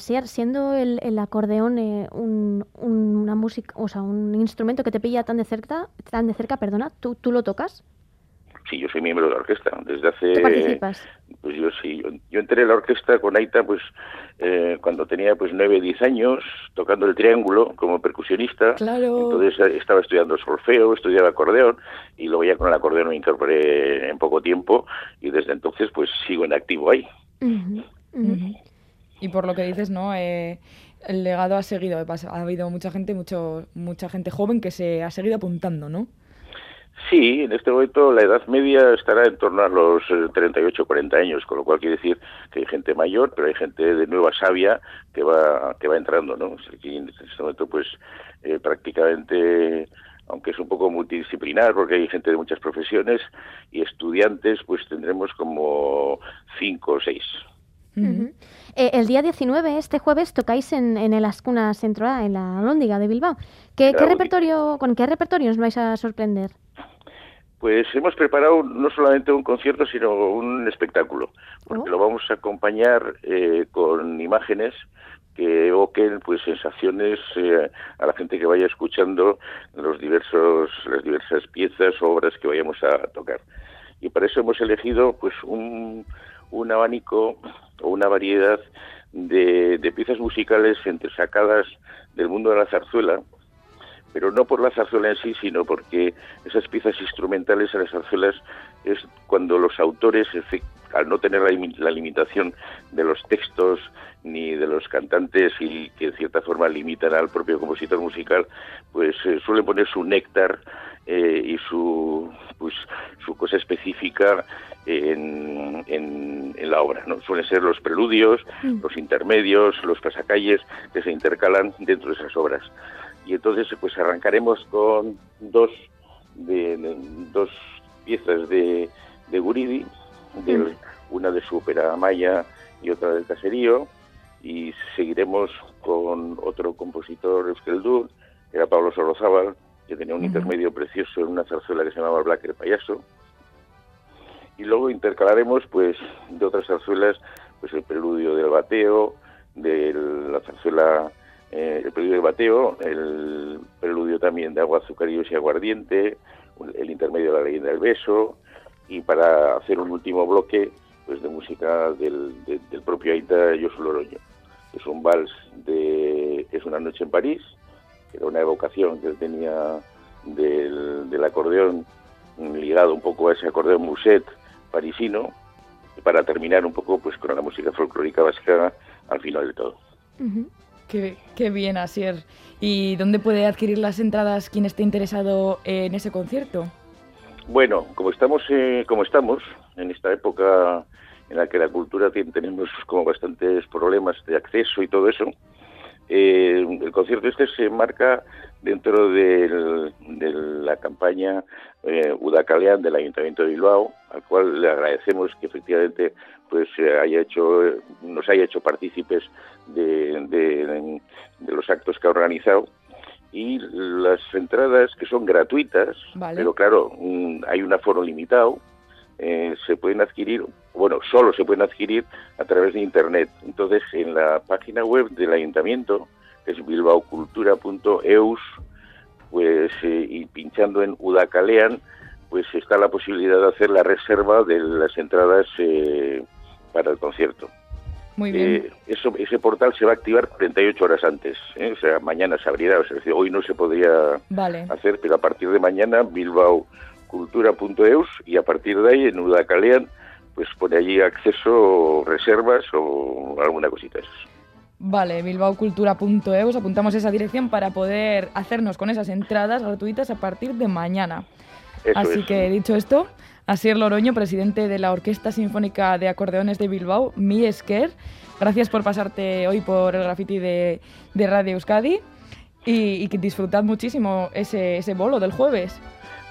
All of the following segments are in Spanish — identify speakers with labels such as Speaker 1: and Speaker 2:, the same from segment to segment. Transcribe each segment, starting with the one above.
Speaker 1: Asier, siendo el, el acordeón eh, un, una música, o sea, un instrumento que te pilla tan de cerca, tan de cerca, perdona, ¿tú, tú lo tocas?
Speaker 2: Sí, yo soy miembro de la orquesta desde hace.
Speaker 1: ¿Tú participas?
Speaker 2: Pues yo sí, yo, entré en la orquesta con Aita, pues eh, cuando tenía pues nueve, diez años, tocando el triángulo como percusionista.
Speaker 1: Claro.
Speaker 2: Entonces eh, estaba estudiando solfeo, estudiaba acordeón y luego ya con el acordeón me incorporé en poco tiempo y desde entonces pues sigo en activo ahí.
Speaker 3: Y por lo que dices, ¿no? Eh, el legado ha seguido, ha habido mucha gente, mucho, mucha gente joven que se ha seguido apuntando, ¿no?
Speaker 2: Sí, en este momento la edad media estará en torno a los 38 o 40 años, con lo cual quiere decir que hay gente mayor, pero hay gente de nueva savia que va que va entrando, ¿no? Aquí en este momento, pues eh, prácticamente, aunque es un poco multidisciplinar, porque hay gente de muchas profesiones y estudiantes, pues tendremos como cinco o seis.
Speaker 1: Eh, el día 19, este jueves, tocáis en, en el Ascuna Centro en la Lóndiga de Bilbao. ¿Qué, ¿qué repertorio, ¿Con qué repertorio nos vais a sorprender?
Speaker 2: Pues hemos preparado no solamente un concierto, sino un espectáculo, porque oh. lo vamos a acompañar eh, con imágenes que evoquen pues sensaciones eh, a la gente que vaya escuchando los diversos las diversas piezas o obras que vayamos a tocar y para eso hemos elegido pues un, un abanico o una variedad de, de piezas musicales entresacadas del mundo de la zarzuela pero no por la zarzuela en sí, sino porque esas piezas instrumentales a las zarzuelas es cuando los autores, al no tener la, limitación de los textos ni de los cantantes y que en cierta forma limitan al propio compositor musical, pues eh, suelen poner su néctar eh, y su pues su cosa específica en, en, en, la obra. ¿no? Suelen ser los preludios, mm. los intermedios, los pasacalles que se intercalan dentro de esas obras y entonces pues arrancaremos con dos de, dos piezas de, de Guridi, de, una de su ópera maya y otra del caserío, y seguiremos con otro compositor euskeldur, que era Pablo Sorozábal, que tenía un intermedio precioso en una zarzuela que se llamaba Black el Payaso, y luego intercalaremos pues de otras zarzuelas pues el preludio del bateo, de la zarzuela eh, el preludio de bateo, el preludio también de agua, azucarillos y aguardiente, el intermedio de la leyenda del beso, y para hacer un último bloque pues de música del, propio Aita Josu Loroño. Es un vals de Es una noche en París, que era una evocación que él tenía del, del acordeón ligado un poco a ese acordeón muset parisino, para terminar un poco pues con la música folclórica vasca al final de todo.
Speaker 3: Qué, bien, Asier. ¿Y dónde puede adquirir las entradas quien esté interesado en ese concierto?
Speaker 2: Bueno, como estamos, eh, como estamos en esta época en la que la cultura tiene, tenemos como bastantes problemas de acceso y todo eso, eh, el concierto este se marca dentro de la campaña eh, Udacalean del Ayuntamiento de Bilbao, al cual le agradecemos que efectivamente pues haya hecho, nos haya hecho partícipes de, de, los actos que ha organizado. Y las entradas que son gratuitas, pero claro, mm, hay un aforo limitado, eh, se pueden adquirir, bueno, solo se pueden adquirir a través de Internet. Entonces, en la página web del ayuntamiento, que es bilbaocultura.eus, pues, eh, y pinchando en Udacalean, pues está la posibilidad de hacer la reserva de las entradas eh, para el concierto.
Speaker 3: Muy bien.
Speaker 2: Eh, eso, ese portal se va a activar 48 horas antes. O sea, mañana se abrirá. O sea, hoy no se podría hacer, pero a partir de mañana, bilbaocultura.eus y a partir de ahí, en Udacalean, pues pone allí acceso, reservas o alguna cosita de
Speaker 3: Vale, bilbaocultura.eus, apuntamos esa dirección para poder hacernos con esas entradas gratuitas a partir de mañana. Así que dicho esto, Asier Loroño, presidente de la Orquesta Sinfónica de Acordeones de Bilbao, Mi Esker. Gracias por pasarte hoy por el graffiti de, Radio Euskadi y, que disfrutad muchísimo ese, ese bolo del jueves.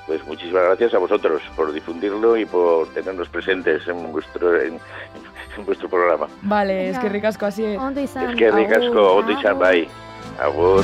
Speaker 2: Pues muchísimas gracias a vosotros por difundirlo y por tenernos presentes en vuestro, en, vuestro programa.
Speaker 3: Vale, es que ricasco así
Speaker 2: es. Es que ricasco, ondo bai. Agur.